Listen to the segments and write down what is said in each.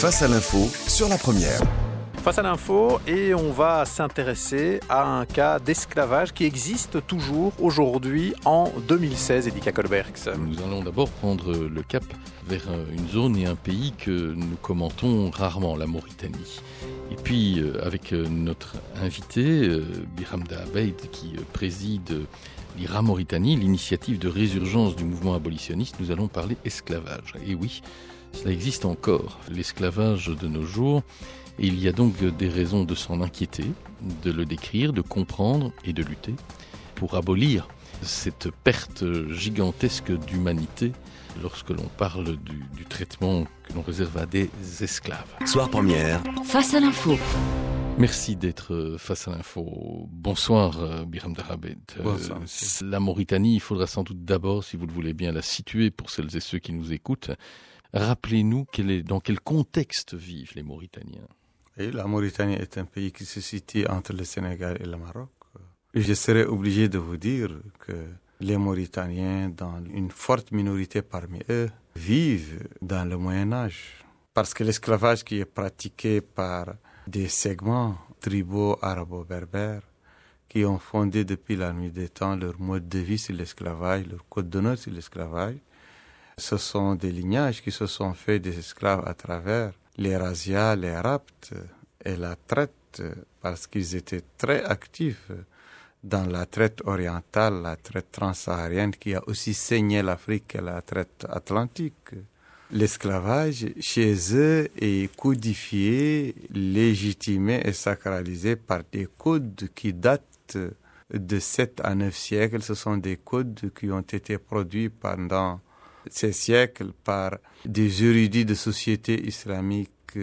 Face à l'info sur la première. Face à l'info et on va s'intéresser à un cas d'esclavage qui existe toujours aujourd'hui en 2016, Edika Kolbergs. Nous allons d'abord prendre le cap vers une zone et un pays que nous commentons rarement, la Mauritanie. Et puis euh, avec notre invité, euh, Biramda Abeid, qui préside l'IRA Mauritanie, l'initiative de résurgence du mouvement abolitionniste, nous allons parler esclavage. Et oui, cela existe encore, l'esclavage de nos jours. Et il y a donc des raisons de s'en inquiéter, de le décrire, de comprendre et de lutter pour abolir cette perte gigantesque d'humanité lorsque l'on parle du, du traitement que l'on réserve à des esclaves. Soir première. Face à l'info. Merci d'être face à l'info. Bonsoir, Biram Darabed. Bonsoir. la Mauritanie, il faudra sans doute d'abord, si vous le voulez bien, la situer pour celles et ceux qui nous écoutent. Rappelez-nous quel dans quel contexte vivent les Mauritaniens. Et la Mauritanie est un pays qui se situe entre le Sénégal et le Maroc. Je serais obligé de vous dire que les Mauritaniens, dans une forte minorité parmi eux, vivent dans le Moyen Âge. Parce que l'esclavage qui est pratiqué par des segments tribaux arabo-berbères qui ont fondé depuis la nuit des temps leur mode de vie sur l'esclavage, leur code d'honneur sur l'esclavage, ce sont des lignages qui se sont faits des esclaves à travers les razzias, les raptes et la traite, parce qu'ils étaient très actifs dans la traite orientale, la traite transsaharienne qui a aussi saigné l'Afrique et la traite atlantique. L'esclavage chez eux est codifié, légitimé et sacralisé par des codes qui datent de 7 à 9 siècles. Ce sont des codes qui ont été produits pendant ces siècles par des érudits de sociétés islamiques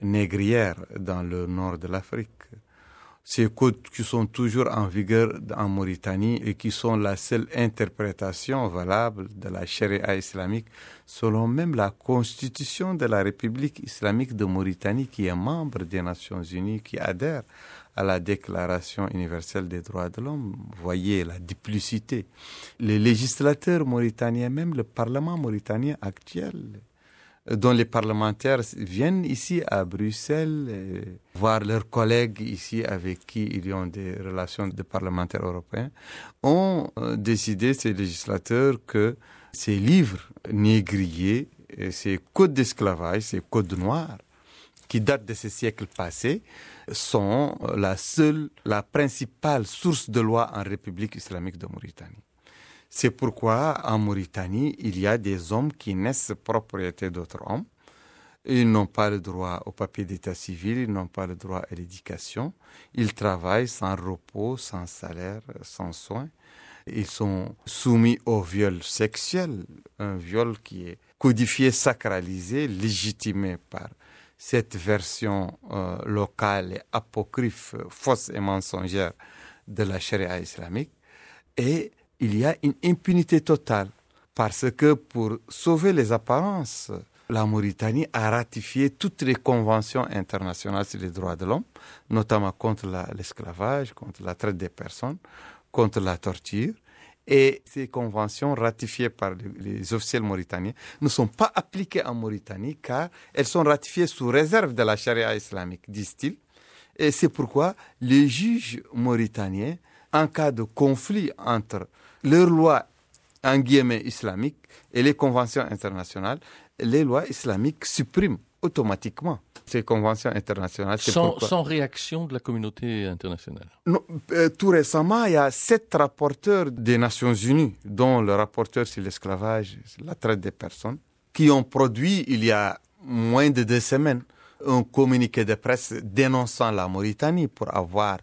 négrières dans le nord de l'Afrique. Ces codes qui sont toujours en vigueur en Mauritanie et qui sont la seule interprétation valable de la charia islamique selon même la constitution de la République islamique de Mauritanie qui est membre des Nations unies, qui adhère à la Déclaration universelle des droits de l'homme. Voyez la duplicité. Les législateurs mauritaniens, même le Parlement mauritanien actuel, dont les parlementaires viennent ici à Bruxelles voir leurs collègues ici avec qui ils ont des relations de parlementaires européens, ont décidé, ces législateurs, que ces livres négriers, ces codes d'esclavage, ces codes noirs, qui datent de ces siècles passés, sont la seule, la principale source de loi en République islamique de Mauritanie. C'est pourquoi en Mauritanie, il y a des hommes qui naissent propriété d'autres hommes. Ils n'ont pas le droit au papier d'état civil, ils n'ont pas le droit à l'éducation. Ils travaillent sans repos, sans salaire, sans soins. Ils sont soumis au viol sexuel, un viol qui est codifié, sacralisé, légitimé par cette version euh, locale et apocryphe, fausse et mensongère de la charia islamique. Et il y a une impunité totale parce que pour sauver les apparences, la Mauritanie a ratifié toutes les conventions internationales sur les droits de l'homme, notamment contre l'esclavage, contre la traite des personnes, contre la torture. Et ces conventions ratifiées par les officiels mauritaniens ne sont pas appliquées en Mauritanie car elles sont ratifiées sous réserve de la charia islamique, disent-ils. Et c'est pourquoi les juges mauritaniens, en cas de conflit entre leurs lois en guillemets islamiques et les conventions internationales, les lois islamiques suppriment automatiquement ces conventions internationales. Sans, sans, réaction de la communauté internationale non, euh, Tout récemment, il y a sept rapporteurs des Nations Unies, dont le rapporteur sur l'esclavage, la traite des personnes, qui ont produit il y a moins de deux semaines un communiqué de presse dénonçant la Mauritanie pour avoir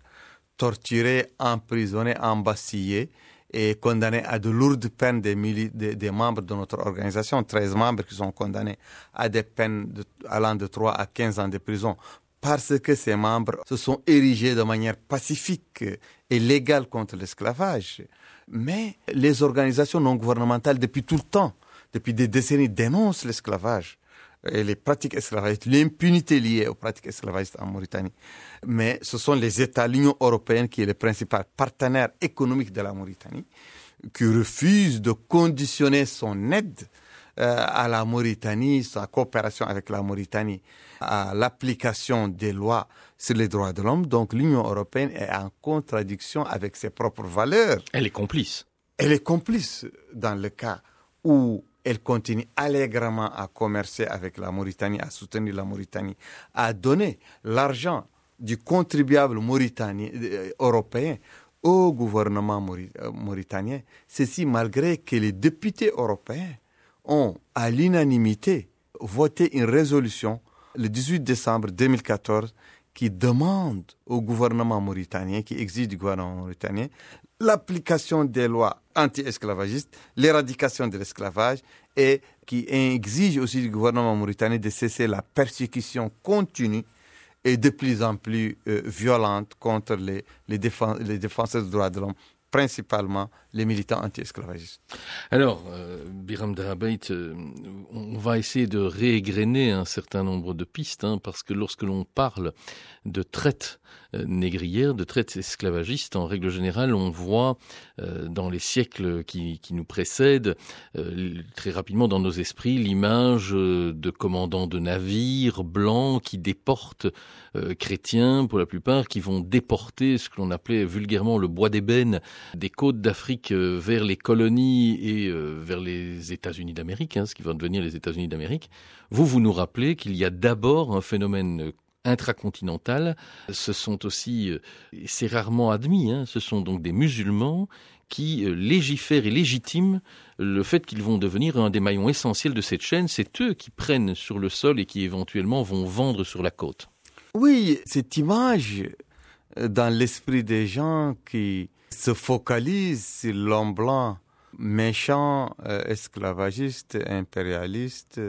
torturé, emprisonné, embastillé et condamné à de lourdes peines des, des, membres de notre organisation, 13 membres qui sont condamnés à des peines allant de 3 à 15 ans de prison. Parce que ces membres se sont érigés de manière pacifique et légale contre l'esclavage. Mais les organisations non gouvernementales, depuis tout le temps, depuis des décennies, dénoncent l'esclavage et les pratiques esclavagistes, l'impunité liée aux pratiques esclavagistes en Mauritanie. Mais ce sont les États, l'Union européenne qui est le principal partenaire économique de la Mauritanie, qui refuse de conditionner son aide à la Mauritanie, sa coopération avec la Mauritanie, à l'application des lois sur les droits de l'homme. Donc l'Union européenne est en contradiction avec ses propres valeurs. Elle est complice. Elle est complice dans le cas où elle continue allègrement à commercer avec la Mauritanie, à soutenir la Mauritanie, à donner l'argent du contribuable mauritanien, euh, européen au gouvernement euh, mauritanien. Ceci malgré que les députés européens ont à l'unanimité voté une résolution le 18 décembre 2014 qui demande au gouvernement mauritanien, qui exige du gouvernement mauritanien, l'application des lois anti-esclavagistes, l'éradication de l'esclavage et qui exige aussi du gouvernement mauritanien de cesser la persécution continue et de plus en plus euh, violente contre les, défenseurs des droits de l'homme principalement les militants anti-esclavagistes. Alors, euh, Biram Darabait, euh, on va essayer de réégrener un certain nombre de pistes, hein, parce que lorsque l'on parle de traite négrière, de traite esclavagiste, en règle générale, on voit euh, dans les siècles qui, qui nous précèdent, très rapidement dans nos esprits, l'image de commandants de navires blancs qui déportent chrétiens, pour la plupart, qui vont déporter ce que l'on appelait vulgairement le bois d'ébène des côtes d'Afrique euh, vers les colonies et euh, vers les États-Unis d'Amérique, hein, ce qui va devenir les États-Unis d'Amérique, vous, vous nous rappelez qu'il y a d'abord un phénomène intracontinental. Ce sont aussi, euh, c'est rarement admis, hein, ce sont donc des musulmans qui légifèrent et légitiment le fait qu'ils vont devenir un des maillons essentiels de cette chaîne. C'est eux qui prennent sur le sol et qui éventuellement vont vendre sur la côte. Oui, cette image dans l'esprit des gens qui se focalise sur l'homme blanc, méchant, euh, esclavagiste, impérialiste,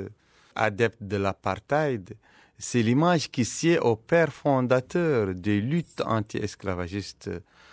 adepte de l'apartheid. C'est l'image qui sied au père fondateur des luttes anti-esclavagistes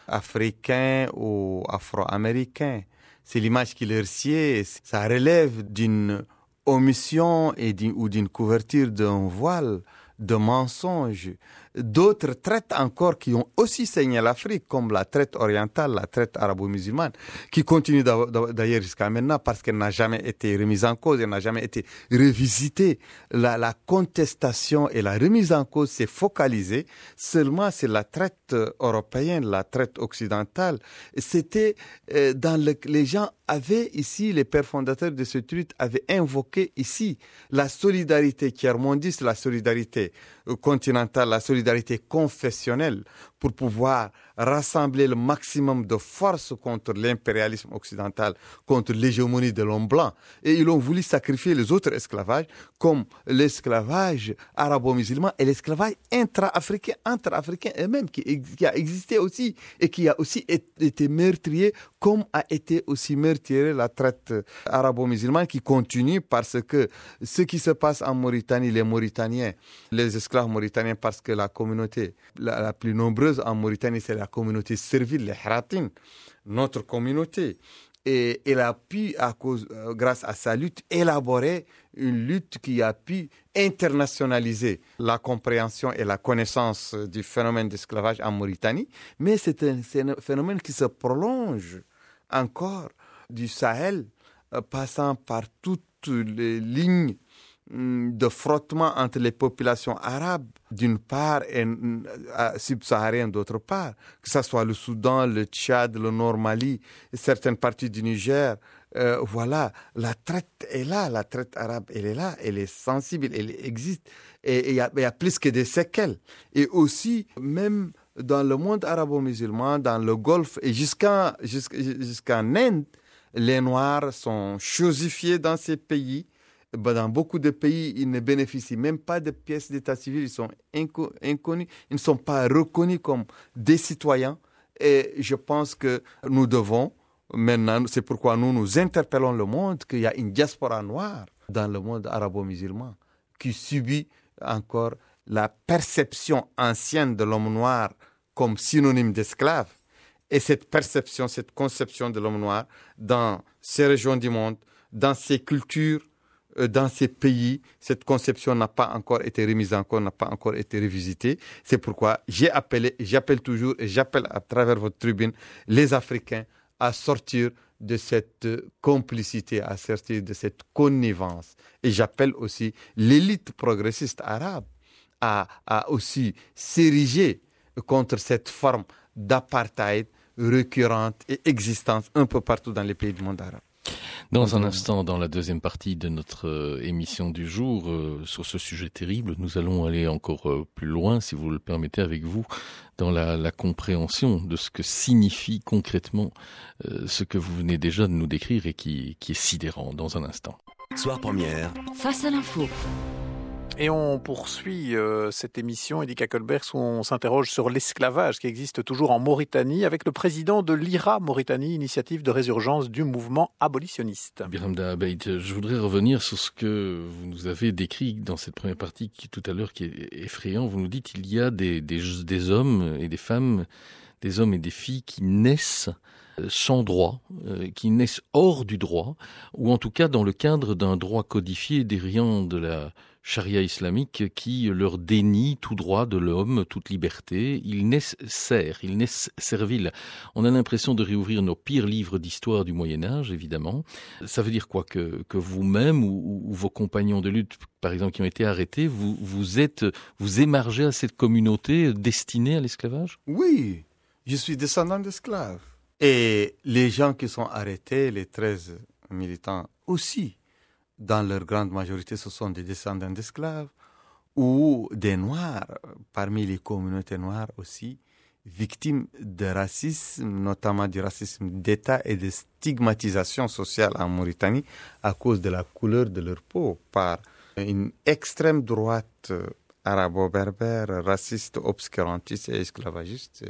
africains ou afro-américains. C'est l'image qui leur sied. Ça relève d'une omission et ou d'une couverture d'un voile de mensonges, d'autres traites encore qui ont aussi saigné l'Afrique, comme la traite orientale, la traite arabo-musulmane, qui continue d'ailleurs jusqu'à maintenant parce qu'elle n'a jamais été remise en cause, elle n'a jamais été revisitée. La, contestation et la remise en cause s'est focalisée seulement sur la traite européenne, la traite occidentale. C'était euh, dans le, les gens avaient ici, les pères fondateurs de ce truc avaient invoqué ici la solidarité harmonise la solidarité continentale, la solidarité confessionnelle pour pouvoir rassembler le maximum de forces contre l'impérialisme occidental, contre l'hégémonie de l'homme blanc. Et ils ont voulu sacrifier les autres esclavages, comme l'esclavage arabo-musulman et l'esclavage intra-africain, entre Africains eux-mêmes, qui, a existé aussi et qui a aussi été meurtrier, comme a été aussi meurtrier la traite arabo-musulmane qui continue parce que ce qui se passe en Mauritanie, les Mauritaniens, les esclaves mauritaniens, parce que la communauté la plus nombreuse en Mauritanie, c'est la communauté servile, les Hratin, notre communauté. Et elle a pu, à cause, euh, grâce à sa lutte, élaborer une lutte qui a pu internationaliser la compréhension et la connaissance du phénomène d'esclavage en Mauritanie. Mais c'est un, phénomène qui se prolonge encore du Sahel, euh, passant par toutes les lignes de frottement entre les populations arabes d'une part et mm, subsahariennes d'autre part, que ce soit le Soudan, le Tchad, le Nord Mali, certaines parties du Niger. Euh, voilà, la traite est là, la traite arabe, elle est là, elle est sensible, elle existe, et il y, a plus que des séquelles. Et aussi, même dans le monde arabo-musulman, dans le Golfe et jusqu'en jusqu'en Inde, les Noirs sont chosifiés dans ces pays dans beaucoup de pays, ils ne bénéficient même pas de pièces d'état civil, ils sont inconnus, ils ne sont pas reconnus comme des citoyens. Et je pense que nous devons, maintenant, c'est pourquoi nous nous interpellons le monde, qu'il y a une diaspora noire dans le monde arabo-musulman qui subit encore la perception ancienne de l'homme noir comme synonyme d'esclave. Et cette perception, cette conception de l'homme noir dans ces régions du monde, dans ces cultures, dans ces pays, cette conception n'a pas encore été remise en cause, n'a pas encore été revisitée. C'est pourquoi j'ai appelé, j'appelle toujours et j'appelle à travers votre tribune les Africains à sortir de cette complicité, à sortir de cette connivence. Et j'appelle aussi l'élite progressiste arabe à, à aussi s'ériger contre cette forme d'apartheid récurrente et existante un peu partout dans les pays du monde arabe. Dans un instant, dans la deuxième partie de notre euh, émission du jour, euh, sur ce sujet terrible, nous allons aller encore euh, plus loin, si vous le permettez, avec vous, dans la, la compréhension de ce que signifie concrètement ce que vous venez déjà de nous décrire et qui, qui est sidérant dans un instant. Soir première. Face à l'info. Et on poursuit euh, cette émission, Edika Colbert, où on s'interroge sur l'esclavage qui existe toujours en Mauritanie avec le président de l'IRA Mauritanie, initiative de résurgence du mouvement abolitionniste. Biramda je voudrais revenir sur ce que vous nous avez décrit dans cette première partie qui, tout à l'heure qui est effrayant. Vous nous dites qu'il y a des, hommes et des femmes, des hommes et des filles qui naissent euh, sans droit, euh, qui naissent hors du droit, ou en tout cas dans le cadre d'un droit codifié dériant de la charia islamique qui leur dénie tout droit de l'homme, toute liberté. Ils naissent serfs, ils naissent serviles. On a l'impression de réouvrir nos pires livres d'histoire du Moyen Âge, évidemment. Ça veut dire quoi que, vous-même ou, ou, vos compagnons de lutte, par exemple, qui ont été arrêtés, vous, vous êtes, vous émargez à cette communauté destinée à l'esclavage? Oui, je suis descendant d'esclaves. Et les gens qui sont arrêtés, les 13 militants aussi, dans leur grande majorité, ce sont des descendants d'esclaves ou des Noirs, parmi les communautés noires aussi, victimes de racisme, notamment du racisme d'État et de stigmatisation sociale en Mauritanie à cause de la couleur de leur peau par une extrême droite arabo-berbère, raciste, obscurantiste et esclavagiste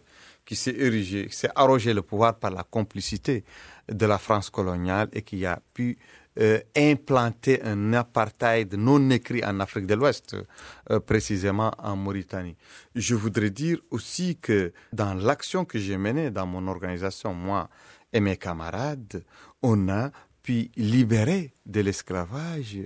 qui s'est érigé, qui s'est arrogé le pouvoir par la complicité de la France coloniale et qui a pu euh, implanter un apartheid non écrit en Afrique de l'Ouest, euh, précisément en Mauritanie. Je voudrais dire aussi que dans l'action que j'ai menée dans mon organisation, moi et mes camarades, on a pu libérer de l'esclavage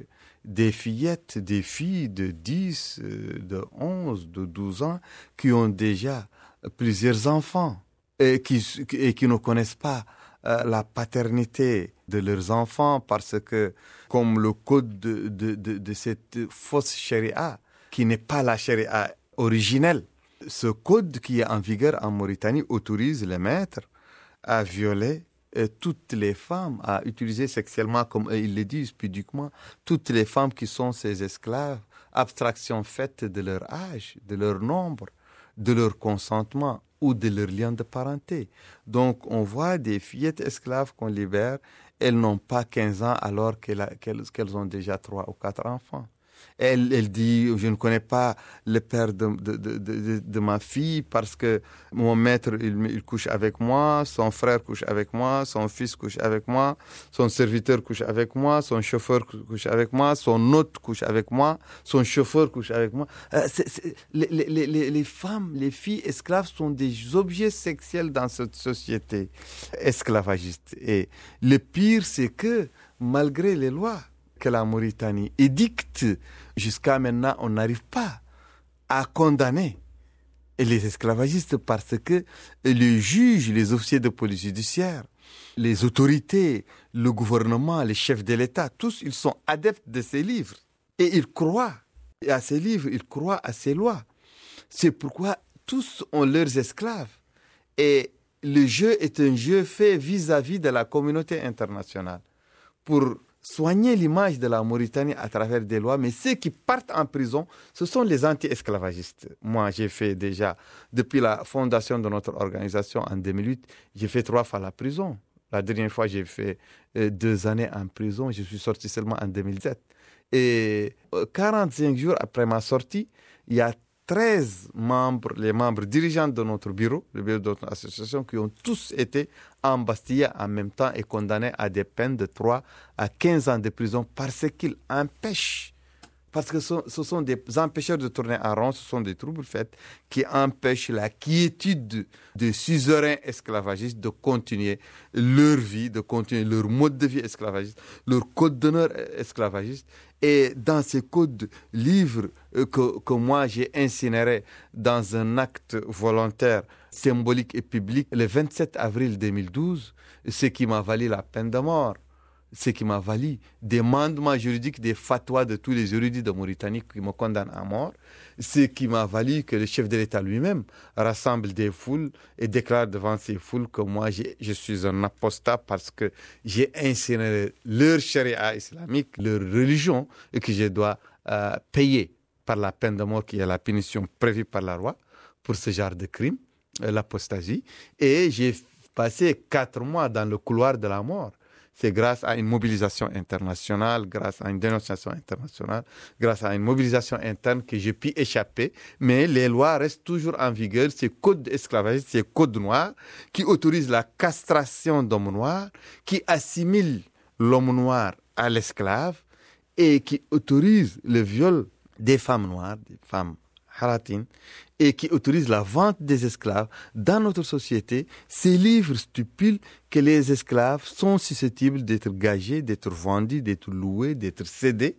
des fillettes, des filles de 10, euh, de 11, de 12 ans qui ont déjà plusieurs enfants et qui ne connaissent pas euh, la paternité de leurs enfants parce que, comme le code de, de, de, cette fausse charia, qui n'est pas la charia originelle, ce code qui est en vigueur en Mauritanie autorise les maîtres à violer euh, toutes les femmes, à utiliser sexuellement, comme ils le disent pudiquement, toutes les femmes qui sont ces esclaves, abstraction faite de leur âge, de leur nombre, de leur consentement ou de leur lien de parenté. Donc, on voit des fillettes esclaves qu'on libère, elles n'ont pas 15 ans alors qu'elles ont déjà trois ou quatre enfants. Elle, dit, je ne connais pas le père de, ma fille parce que mon maître, il, couche avec moi, son frère couche avec moi, son fils couche avec moi, son serviteur couche avec moi, son chauffeur couche avec moi, son hôte couche avec moi, son chauffeur couche avec moi. Euh, les, les femmes, les filles esclaves sont des objets sexuels dans cette société esclavagiste. Et le pire, c'est que malgré les lois, que la Mauritanie édicte, jusqu'à maintenant, on n'arrive pas à condamner les esclavagistes parce que les juges, les officiers de police judiciaire, les autorités, le gouvernement, les chefs de l'État, tous, ils sont adeptes de ces livres. Et ils croient à ces livres, ils croient à ces lois. C'est pourquoi tous ont leurs esclaves. Et le jeu est un jeu fait vis-à-vis -vis de la communauté internationale pour soigner l'image de la Mauritanie à travers des lois, mais ceux qui partent en prison, ce sont les anti-esclavagistes. Moi, j'ai fait déjà, depuis la fondation de notre organisation en 2008, j'ai fait trois fois la prison. La dernière fois, j'ai fait euh, deux années en prison. Je suis sorti seulement en 2007. Et 45 jours après ma sortie, il y a 13 membres, les membres dirigeants de notre bureau, le bureau de notre association, qui ont tous été embastillés en même temps et condamnés à des peines de 3 à 15 ans de prison parce qu'ils empêchent Parce que ce, sont des empêcheurs de tourner en rond, ce sont des troubles faits qui empêchent la quiétude des suzerains esclavagistes de continuer leur vie, de continuer leur mode de vie esclavagiste, leur code d'honneur esclavagiste. Et dans ces codes livres euh, que, que moi j'ai incinérés dans un acte volontaire, symbolique et public, le 27 avril 2012, ce qui m'a valu la peine de mort ce qui m'a valu des mandements juridiques, des fatwas de tous les érudits de Mauritanie qui me condamnent à mort, ce qui m'a valu que le chef de l'État lui-même rassemble des foules et déclare devant ces foules que moi je suis un apostat parce que j'ai incinéré leur charia islamique, leur religion, et que je dois euh, payer par la peine de mort qui est la punition prévue par la loi pour ce genre de crime, euh, l'apostasie. Et j'ai passé quatre mois dans le couloir de la mort c'est grâce à une mobilisation internationale, grâce à une dénonciation internationale, grâce à une mobilisation interne que j'ai pu échapper. Mais les lois restent toujours en vigueur. Ces codes esclavagistes, ces codes noirs qui autorisent la castration d'hommes noirs, qui assimilent l'homme noir à l'esclave et qui autorisent le viol des femmes noires, des femmes haratines, et qui autorise la vente des esclaves dans notre société, ces livres stipulent que les esclaves sont susceptibles d'être gagés, d'être vendus, d'être loués, d'être cédés.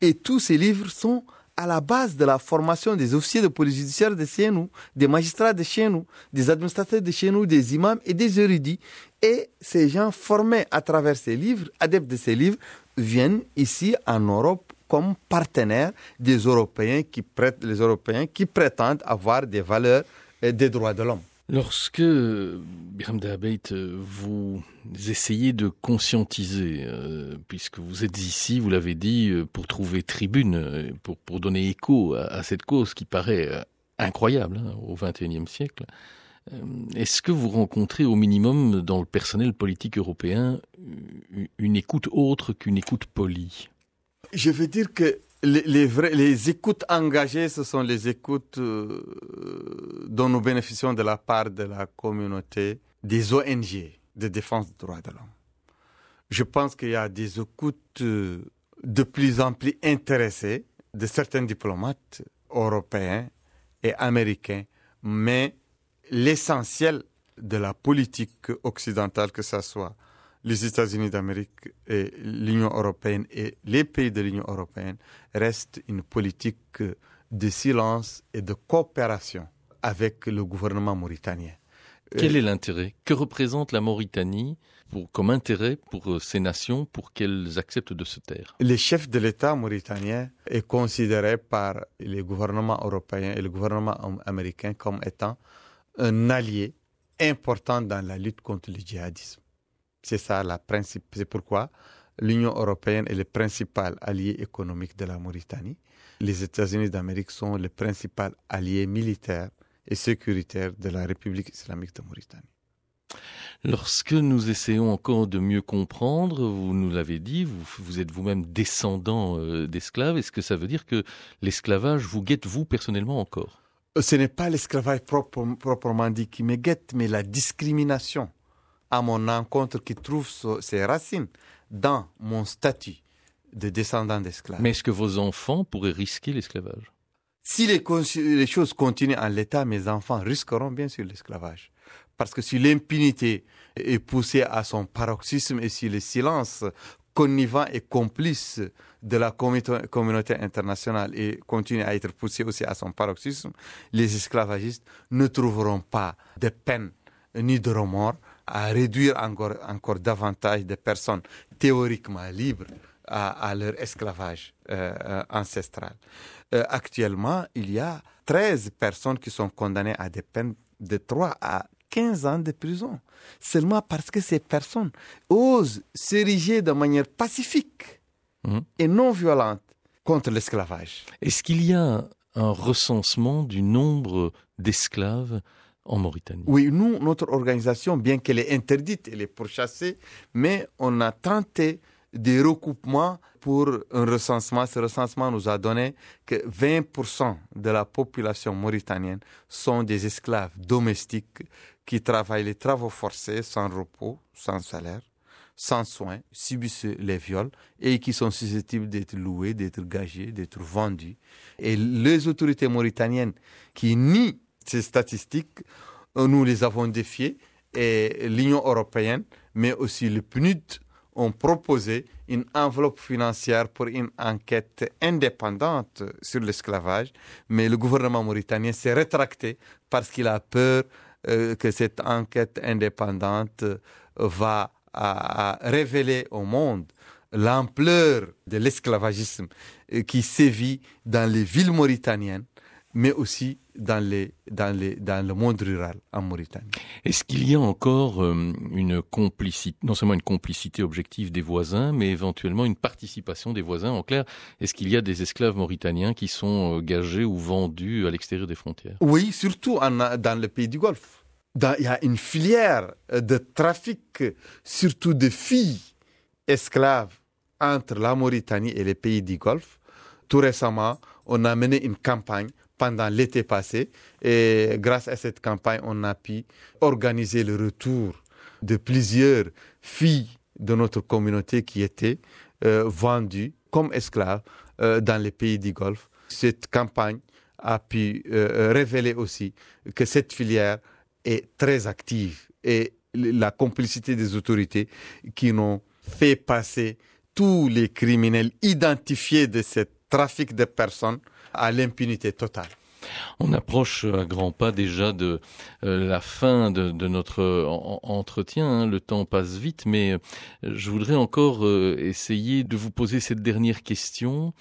Et tous ces livres sont à la base de la formation des officiers de police judiciaire de chez nous, des magistrats de chez nous, des administrateurs de chez nous, des imams et des érudits. Et ces gens formés à travers ces livres, adeptes de ces livres, viennent ici en Europe comme partenaires des Européens qui, prêtent, les Européens qui prétendent avoir des valeurs et des droits de l'homme. Lorsque, Biram Dahabeit, vous essayez de conscientiser, euh, puisque vous êtes ici, vous l'avez dit, euh, pour trouver tribune, euh, pour, pour donner écho à, à, cette cause qui paraît incroyable hein, au XXIe siècle, est-ce que vous rencontrez au minimum dans le personnel politique européen une écoute autre qu'une écoute polie? Je veux dire que les, écoutes engagées, ce sont les écoutes euh, dont nous bénéficions de la part de la communauté des ONG de défense des droits de l'homme. Je pense qu'il y a des écoutes euh, de plus en plus intéressées de certains diplomates européens et américains, mais l'essentiel de la politique occidentale, que ce soit les États-Unis d'Amérique et l'Union européenne et les pays de l'Union européenne restent une politique de silence et de coopération avec le gouvernement mauritanien. Quel est l'intérêt? Que représente la Mauritanie pour, comme intérêt pour ces nations pour qu'elles acceptent de se taire? Le chef de l'État mauritanien est considéré par les gouvernements européens et le gouvernement américain comme étant un allié important dans la lutte contre le djihadisme. C'est ça la principe. C'est pourquoi l'Union européenne est le principal allié économique de la Mauritanie. Les États-Unis d'Amérique sont le principal allié militaire et sécuritaire de la République islamique de Mauritanie. Lorsque nous essayons encore de mieux comprendre, vous nous l'avez dit, vous, vous, êtes vous-même descendant euh, d'esclaves. Est-ce que ça veut dire que l'esclavage vous guette vous personnellement encore? Ce n'est pas l'esclavage propre, proprement dit qui me guette, mais la discrimination à mon encontre qui trouve ses racines dans mon statut de descendant d'esclaves. Mais est-ce que vos enfants pourraient risquer l'esclavage? Si les, les, choses continuent en l'état, mes enfants risqueront bien sûr l'esclavage. Parce que si l'impunité est poussée à son paroxysme et si le silence connivant et complice de la communauté internationale et continue à être poussé aussi à son paroxysme, les esclavagistes ne trouveront pas de peine ni de remords à réduire encore, encore davantage de personnes théoriquement libres à, à leur esclavage euh, euh ancestral. Euh, actuellement, il y a 13 personnes qui sont condamnées à des peines de 3 à 15 ans de prison, seulement parce que ces personnes osent s'ériger de manière pacifique mmh. et non violente contre l'esclavage. Est-ce qu'il y a un recensement du nombre d'esclaves en Mauritanie. Oui, nous, notre organisation, bien qu'elle est interdite, elle est pourchassée, mais on a tenté des recoupements pour un recensement. Ce recensement nous a donné que 20% de la population mauritanienne sont des esclaves domestiques qui travaillent les travaux forcés sans repos, sans salaire, sans soin, subissent les viols et qui sont susceptibles d'être loués, d'être gagés, d'être vendus. Et les autorités mauritaniennes qui nient ces statistiques, nous les avons défiées et l'Union européenne, mais aussi le PNUD, ont proposé une enveloppe financière pour une enquête indépendante sur l'esclavage, mais le gouvernement mauritanien s'est rétracté parce qu'il a peur euh, que cette enquête indépendante va révéler au monde l'ampleur de l'esclavagisme euh, qui sévit dans les villes mauritaniennes mais aussi dans, les, dans, les, dans le monde rural en Mauritanie. Est-ce qu'il y a encore euh, une complicité, non seulement une complicité objective des voisins, mais éventuellement une participation des voisins? En clair, est-ce qu'il y a des esclaves mauritaniens qui sont euh, gagés ou vendus à l'extérieur des frontières? Oui, surtout en, dans le pays du Golfe. il y a une filière de trafic, surtout de filles esclaves, entre la Mauritanie et les pays du Golfe. Tout récemment, on a mené une campagne pendant l'été passé. Et grâce à cette campagne, on a pu organiser le retour de plusieurs filles de notre communauté qui étaient euh, vendues comme esclaves euh, dans les pays du Golfe. Cette campagne a pu euh, révéler aussi que cette filière est très active et la complicité des autorités qui n'ont fait passer tous les criminels identifiés de ce trafic de personnes à l'impunité totale. On approche à grands pas déjà de euh, la fin de, notre entretien. Hein. Le temps passe vite, mais euh, je voudrais encore euh, essayer de vous poser cette dernière question.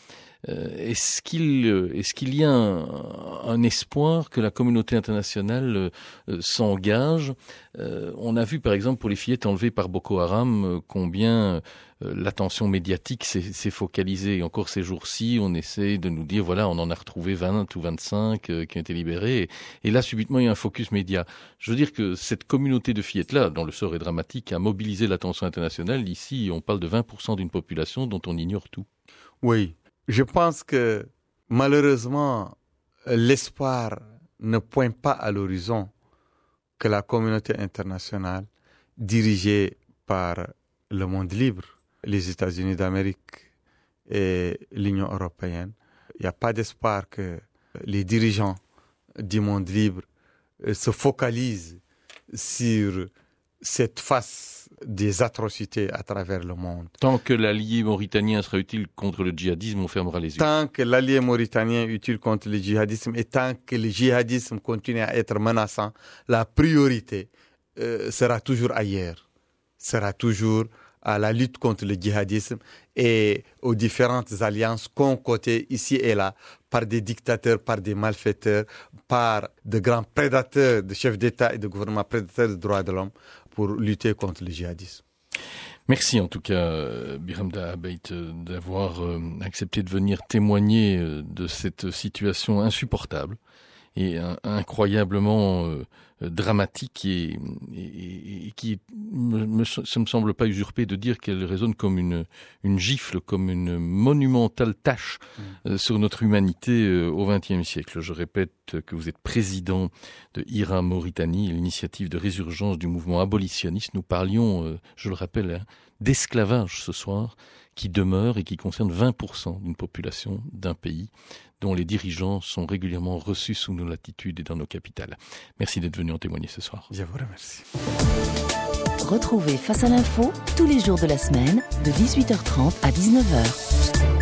Est-ce qu'il est qu'il y a un, espoir que la communauté internationale s'engage? On a vu par exemple pour les fillettes enlevées par Boko Haram combien euh, l'attention médiatique s'est focalisée. Encore ces jours-ci, on essaie de nous dire, voilà, on en a retrouvé 20 ou 25 euh, qui ont été libérés. Et, là, subitement, il y a un focus média. Je veux dire que cette communauté de fillettes-là, dont le sort est dramatique, a mobilisé l'attention internationale. Ici, on parle de 20% d'une population dont on ignore tout. Oui, je pense que malheureusement, l'espoir ne pointe pas à l'horizon que la communauté internationale, dirigée par le monde libre, les États-Unis d'Amérique et l'Union européenne. Il n'y a pas d'espoir que les dirigeants du monde libre se focalisent sur cette face des atrocités à travers le monde. Tant que l'allié mauritanien sera utile contre le djihadisme, on fermera les yeux. Tant que l'allié mauritanien est utile contre le djihadisme et tant que le djihadisme continue à être menaçant, la priorité euh, sera toujours ailleurs, sera toujours à la lutte contre le djihadisme et aux différentes alliances concoctées ici et là par des dictateurs, par des malfaiteurs, par de grands prédateurs, de chefs d'État et de gouvernements prédateurs des droits de l'homme pour lutter contre. Merci en tout cas, Biramda Abeit, d'avoir euh, accepté de venir témoigner euh, de cette situation insupportable et incroyablement euh, dramatique et, et, qui me, ça me semble pas usurpé de dire qu'elle résonne comme une, une gifle, comme une monumentale tâche mm. euh, sur notre humanité euh, au XXe siècle. Je répète que vous êtes président de IRA Mauritanie, l'initiative de résurgence du mouvement abolitionniste. Nous parlions, je le rappelle, hein, d'esclavage ce soir, qui demeure et qui concerne 20% d'une population d'un pays dont les dirigeants sont régulièrement reçus sous nos latitudes et dans nos capitales. Merci d'être venu en témoigner ce soir. Je vous remercie. Retrouvez Face à l'info tous les jours de la semaine de 18h30 à 19h.